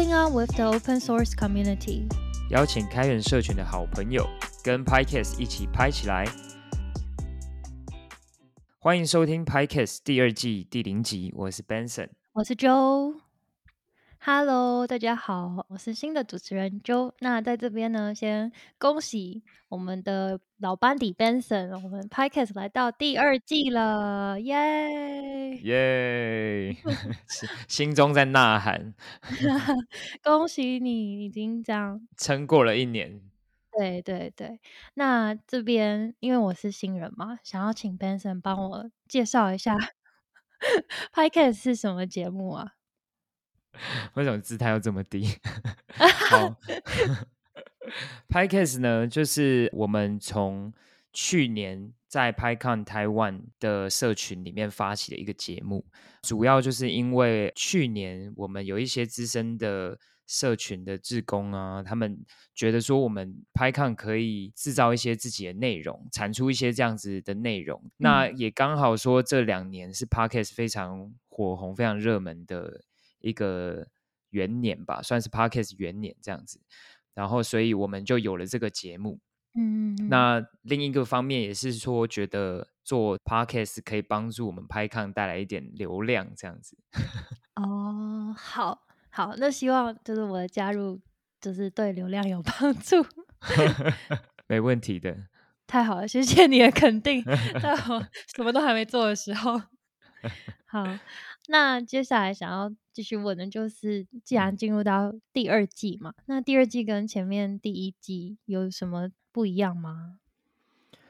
Rolling on with the open source community，邀请开源社群的好朋友跟 PyCast 一起拍起来。欢迎收听 PyCast 第二季第零集，我是 Benson，我是 Joe。Hello，大家好，我是新的主持人 Joe。那在这边呢，先恭喜我们的老班底 Benson，我们 Podcast 来到第二季了，耶耶！心中在呐喊，恭喜你已经这样撑过了一年。对对对，那这边因为我是新人嘛，想要请 Benson 帮我介绍一下 Podcast 是什么节目啊？为什么姿态要这么低？好，PyCast 呢，就是我们从去年在 PyCon Taiwan 的社群里面发起的一个节目，主要就是因为去年我们有一些资深的社群的志工啊，他们觉得说我们 PyCon 可以制造一些自己的内容，产出一些这样子的内容。那也刚好说这两年是 PyCast 非常火红、非常热门的。一个元年吧，算是 Podcast 元年这样子，然后所以我们就有了这个节目。嗯，那另一个方面也是说，觉得做 Podcast 可以帮助我们拍抗带来一点流量这样子。哦，好好，那希望就是我的加入，就是对流量有帮助。没问题的，太好了，谢谢你的肯定，在我什么都还没做的时候。好，那接下来想要。继续问的就是，既然进入到第二季嘛，那第二季跟前面第一季有什么不一样吗？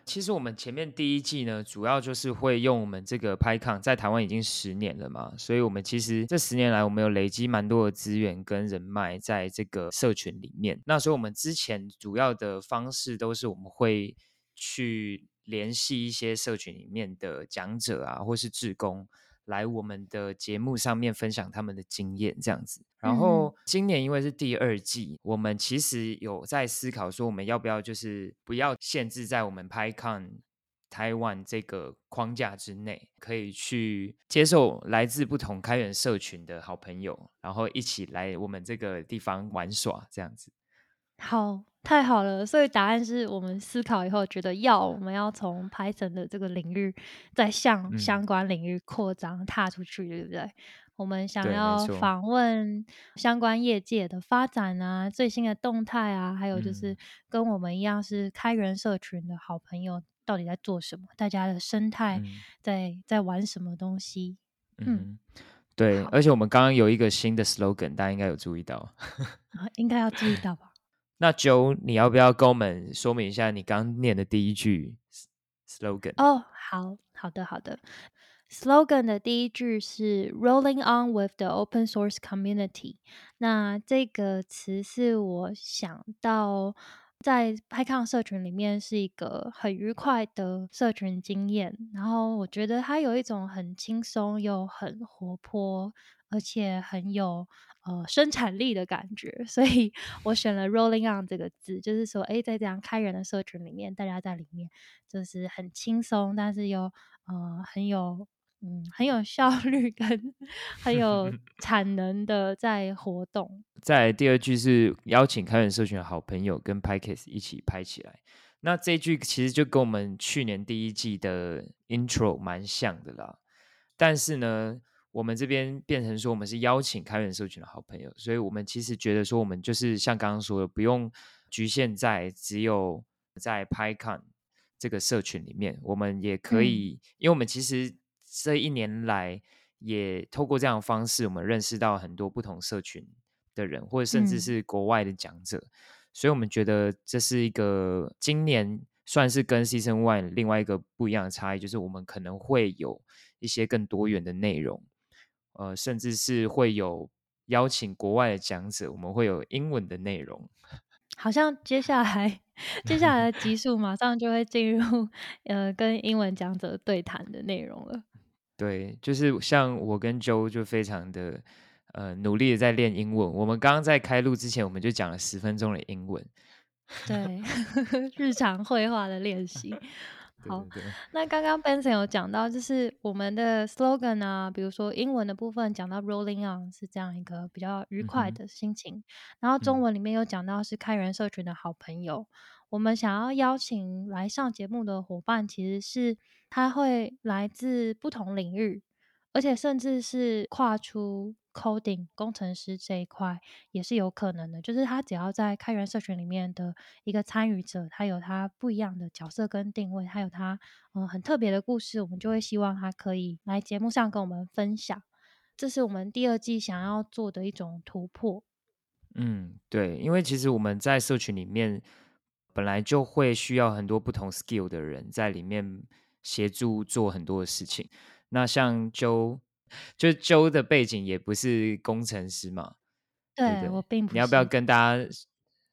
其实我们前面第一季呢，主要就是会用我们这个 PyCon，在台湾已经十年了嘛，所以我们其实这十年来，我们有累积蛮多的资源跟人脉在这个社群里面。那所以我们之前主要的方式都是我们会去联系一些社群里面的讲者啊，或是志工。来我们的节目上面分享他们的经验，这样子。然后今年因为是第二季，我们其实有在思考说，我们要不要就是不要限制在我们 PyCon 台湾这个框架之内，可以去接受来自不同开源社群的好朋友，然后一起来我们这个地方玩耍，这样子。好。太好了，所以答案是我们思考以后觉得要，我们要从 Python 的这个领域再向相关领域扩张踏出去，对不对？我们想要访问相关业界的发展啊，最新的动态啊，还有就是跟我们一样是开源社群的好朋友到底在做什么，大家的生态在在玩什么东西？嗯，对，而且。我们刚刚有一个新的 slogan，大家应该有注意到。啊，应该要注意到吧？那 Joe，你要不要跟我们说明一下你刚念的第一句 slogan？哦，好好的好的，slogan 的第一句是 Rolling on with the open source community。那这个词是我想到在 PyCon 社群里面是一个很愉快的社群经验，然后我觉得它有一种很轻松又很活泼，而且很有。呃，生产力的感觉，所以我选了 “rolling on” 这个字，就是说，哎，在这样开源的社群里面，大家在里面就是很轻松，但是又呃很有嗯很有效率跟很有 产能的在活动。在第二句是邀请开源社群的好朋友跟 PyCase 一起拍起来，那这句其实就跟我们去年第一季的 intro 蛮像的啦，但是呢。我们这边变成说，我们是邀请开源社群的好朋友，所以我们其实觉得说，我们就是像刚刚说的，不用局限在只有在 PyCon 这个社群里面，我们也可以，因为我们其实这一年来也透过这样的方式，我们认识到很多不同社群的人，或者甚至是国外的讲者，所以我们觉得这是一个今年算是跟 Season One 另外一个不一样的差异，就是我们可能会有一些更多元的内容。呃，甚至是会有邀请国外的讲者，我们会有英文的内容。好像接下来接下来的集数马上就会进入呃跟英文讲者对谈的内容了。对，就是像我跟 Joe 就非常的呃努力的在练英文。我们刚刚在开录之前，我们就讲了十分钟的英文。对，日常绘画的练习。好对对对，那刚刚 Benson 有讲到，就是我们的 slogan 啊，比如说英文的部分讲到 rolling on 是这样一个比较愉快的心情，然后中嗯。文里面有讲到是开源社群的好朋友。我们想要邀请来上节目的伙伴，其实是他会来自不同领域，而且甚至是跨出 coding 工程师这一块也是有可能的。就是他只要在开源社群里面的一个参与者，他有他不一样的角色跟定位，还有他嗯、很特别的故事，我们就会希望他可以来节目上跟我们分享。这是我们第二季想要做的一种突破。嗯，对，因为其实我们在社群里面本来就会需要很多不同 skill 的人在里面协助做很多的事情。那像 jo 就 Joe 的背景也不是工程师嘛，对我？并不你要不要。跟大家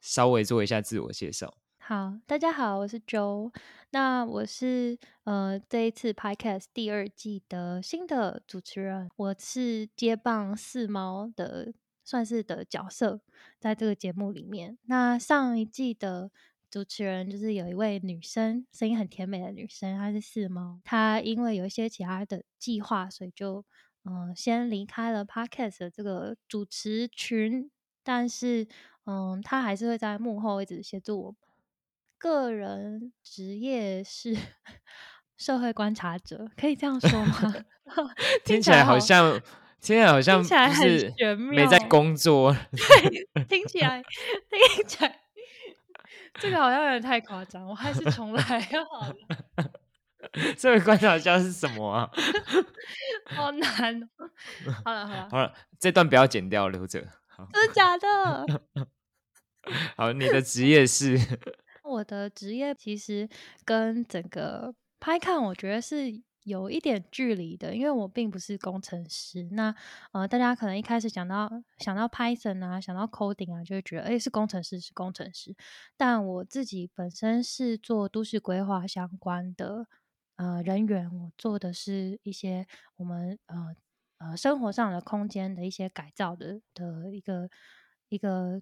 稍微做一下自我介绍？好，大家好，我是 Joe。那我是呃这一次 Podcast 第二季的新的主持人，我是接棒四猫的算是的角色，在这个节目里面。那上一季的主持人就是有一位女生，声音很甜美的女生，她是四猫。她因为有一些其他的计划，所以就嗯、呃先离开了 Podcast 的这个主持群，但是嗯，他还是会在幕后一直协助我。个人职业是社会观察者，可以这样说吗？听起来好好像，听起来好像 听起来很就是没在工作。听起来听起来，这个好像有点太夸张，我还是重来好了，社会 观察家是什么啊？好难哦。好了好了，好了，这段不要剪掉，留着。真的假的？好，你的职业是我的职业其实跟整个拍看，我觉得是有一点距离的，因为我并不是工程师。那呃，大家可能一开始想到想到 Python 啊，想到 coding 啊，就会觉得诶是工程师是工程师。但我自己本身是做都市规划相关的呃人员，我做的是一些我们呃呃生活上的空间的一些改造的的一个一个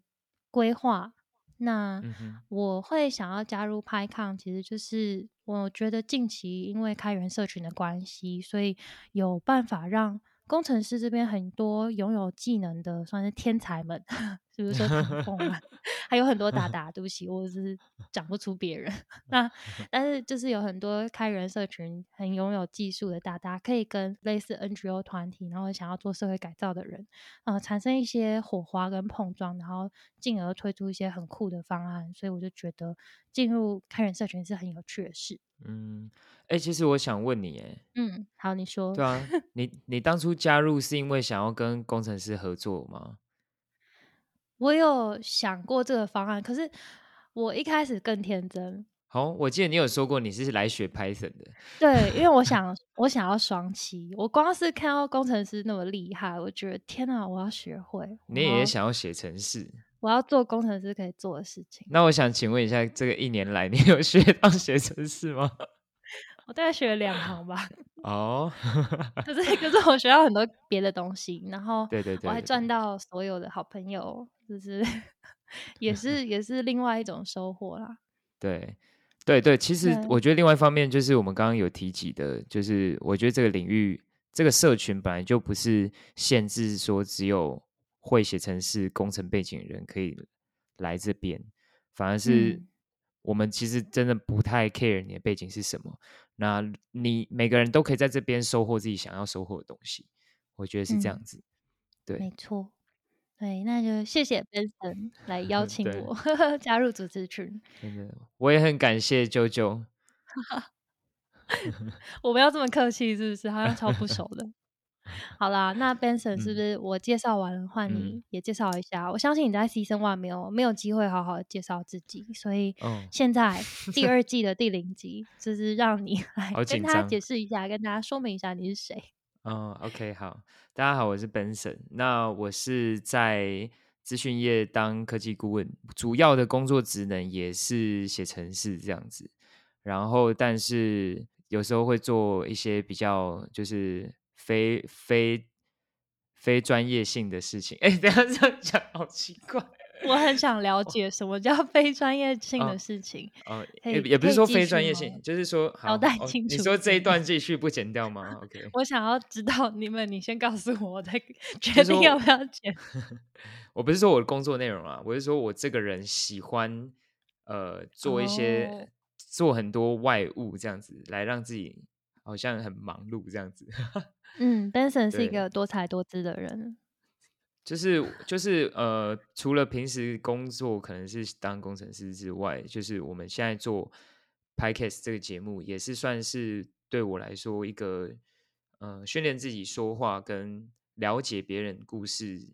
规划。那我会想要加入 PyCon，其实就是我觉得近期因为开源社群的关系，所以有办法让工程师这边很多拥有技能的算是天才们，比如说唐凤啊，还有很多达达，对不起，我只是 讲不出别人。那但是就是有很多开源社群很拥有技术的大大，可以跟类似 NGO 团体，然后想要做社会改造的人，呃，产生一些火花跟碰撞，然后进而推出一些很酷的方案。所以我就觉得进入开源社群是很有趣的事。嗯，哎、其实我想问你，哎，嗯，好，你说。对啊，你你当初加入是因为想要跟工程师合作吗？我有想过这个方案，可是我一开始更天真，好，我记得你有说过你是来学 Python 的，对，因为我想 我想要双栖，我光是看到工程师那么厉害，我觉得天哪，我要学会，你也想要写程式。我要做工程师可以做的事情。那我想请问一下，这个一年来你有学到写程式吗？我大概学了两行吧，哦，可是可是我学到很多别的东西，然后对对对我还赚到所有的好朋友，就是 也是也是另外一种收获啦。对对对，其实我觉得另外一方面就是我们刚刚有提及的，就是我觉得这个领域这个社群本来就不是限制说只有会写程式、工程背景的人可以来这边，反而是嗯我们其实真的不太 care 你的背景是什么，那你每个人都可以在这边收获自己想要收获的东西，我觉得是这样嗯子。对没错，对，那就谢谢 Benson 来邀请对我 加入组织群。真的，我也很感谢啾啾。我们要这么客气是不是？好像超不熟的。好啦，那 Benson 是不嗯是我介绍完了，换嗯你也介绍一下？我相信你在 Season One 没有没有机会好好的介绍自己，所以哦现在第二季的第零集，就是让你来好跟大家解释一下，跟大家说明一下你是谁。嗯，OK，好，大家好，我是 Benson。那我是在资讯业当科技顾问，主要的工作职能也是写程式这样子。然后，但是有时候会做一些比较就是非非非专业性的事情。哎，等下这样讲好奇怪。我很想了解什么叫 非专业性的事情。哦，也也不是说非专业性，就是说好交代哦清楚你说这一段继续不剪掉吗？OK，我想要知道你们，你先告诉我，我再 决定要不要剪。我不是说我的工作内容啊，我是说我这个人喜欢呃做一些、哦做很多外物这样子，来让自己好像很忙碌这样子。嗯，Benson 是一个多才多姿的人。就是就是呃，除了平时工作可能是当工程师之外，就是我们现在做 Podcast 这个节目，也是算是对我来说一个呃训练自己说话跟了解别人故事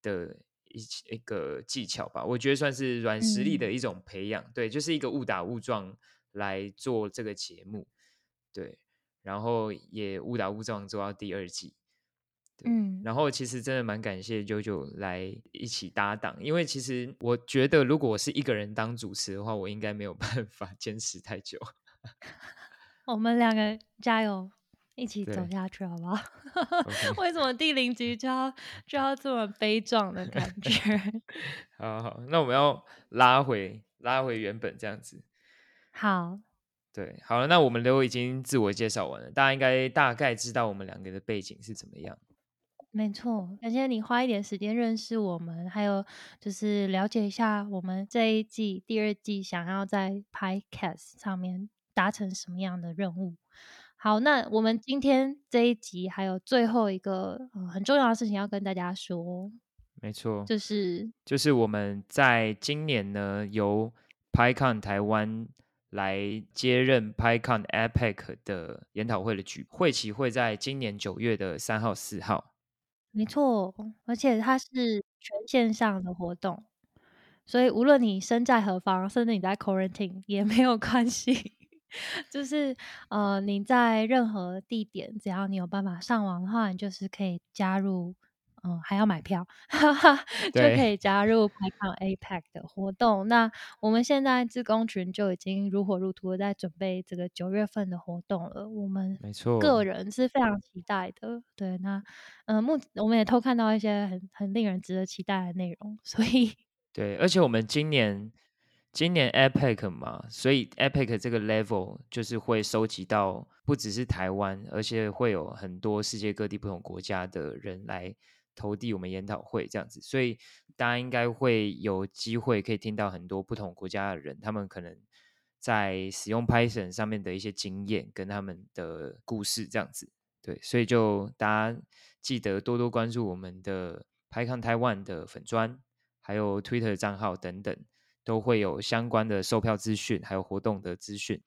的一起一个技巧吧。我觉得算是软实力的嗯一种培养。对，就是一个误打误撞来做这个节目，对，然后也误打误撞做到第二季。对嗯，然后其实真的蛮感谢九九来一起搭档，因为其实我觉得如果我是一个人当主持的话，我应该没有 办法坚持太久。我们两个加油，一起走下去，好不好 为什么第零集就要就要这么悲壮的感觉？好好好，那我们要拉回拉回原本这样子。好，对，好了，那我们都已经自我介绍完了，大家应该大概知道我们两个的背景是怎么样。没错，感谢你花一点时间认识我们，还有就是了解一下我们这一季、第二季想要在 Podcast 上面达成什么样的任务。好，那我们今天这一集还有最后一个、呃、很重要的事情要跟大家说，没错，就是就是我们在今年呢，由 PyCon 台湾来接任 PyCon APEC 的研讨会的举会期会在今年九月的三号、四号。没错，而且它是全线上的活动，所以无论你身在何方，甚至你在 quarantine 也没有关系。就是呃，你在任何地点，只要你有办法上网的话，你就是可以加入，嗯、还要买票，哈哈，就可以加入 PyCon APEC 的活动。那我们现在自工群就已经如火如荼的在准备这个九月份的活动了。我们没错，个人是非常期待的。对，那呃，目我们也偷看到一些很很令人值得期待的内容，所以 对，而且我们今年今年 APEC 嘛，所以 APEC 这个 level 就是会收集到不只是台湾，而且会有很多世界各地不同国家的人来投递我们研讨会这样子，所以大家应该会有机会可以听到很多不同国家的人，他们可能在使用 Python 上面的一些经验跟他们的故事这样子。对，所以就大家记得多多关注我们的 PyCon Taiwan 的粉砖，还有 Twitter 账号等等，都会有相关的售票资讯，还有活动的资讯。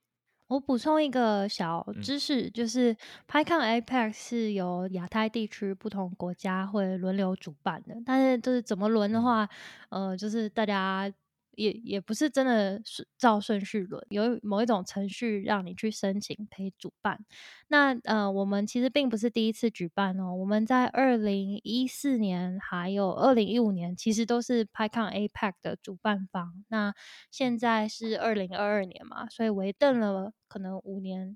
我补充一个小嗯。知识，就是 PyCon Apex 是由亚太地区不同国家会轮流主办的，但是就是怎么轮的嗯。话，呃，就是大家也也不是真的是照顺序轮，有某一种程序让你去申请可以主办。那呃，我们其实并不是第一次举办哦，我们在二零一四年还有二零一五年，其实都是 PyCon APEC 的主办方。那现在是二零二二年嘛，所以围瞪了可能五年、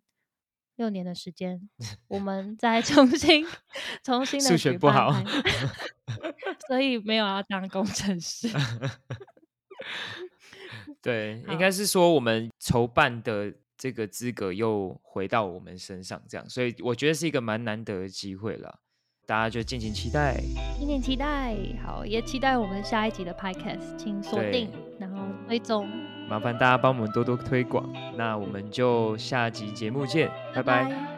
六年的时间，我们再重新 重新的数学不好 所以没有要当工程师。对，应好。该是说我们筹办的这个资格又回到我们身上，这样，所以我觉得是一个蛮难得的机会了，大家就敬请期待。敬请期待，好，也期待我们下一集的 Podcast，请锁定，然后追踪，麻烦大家帮我们多多推广，那我们就下集节目见，拜拜。拜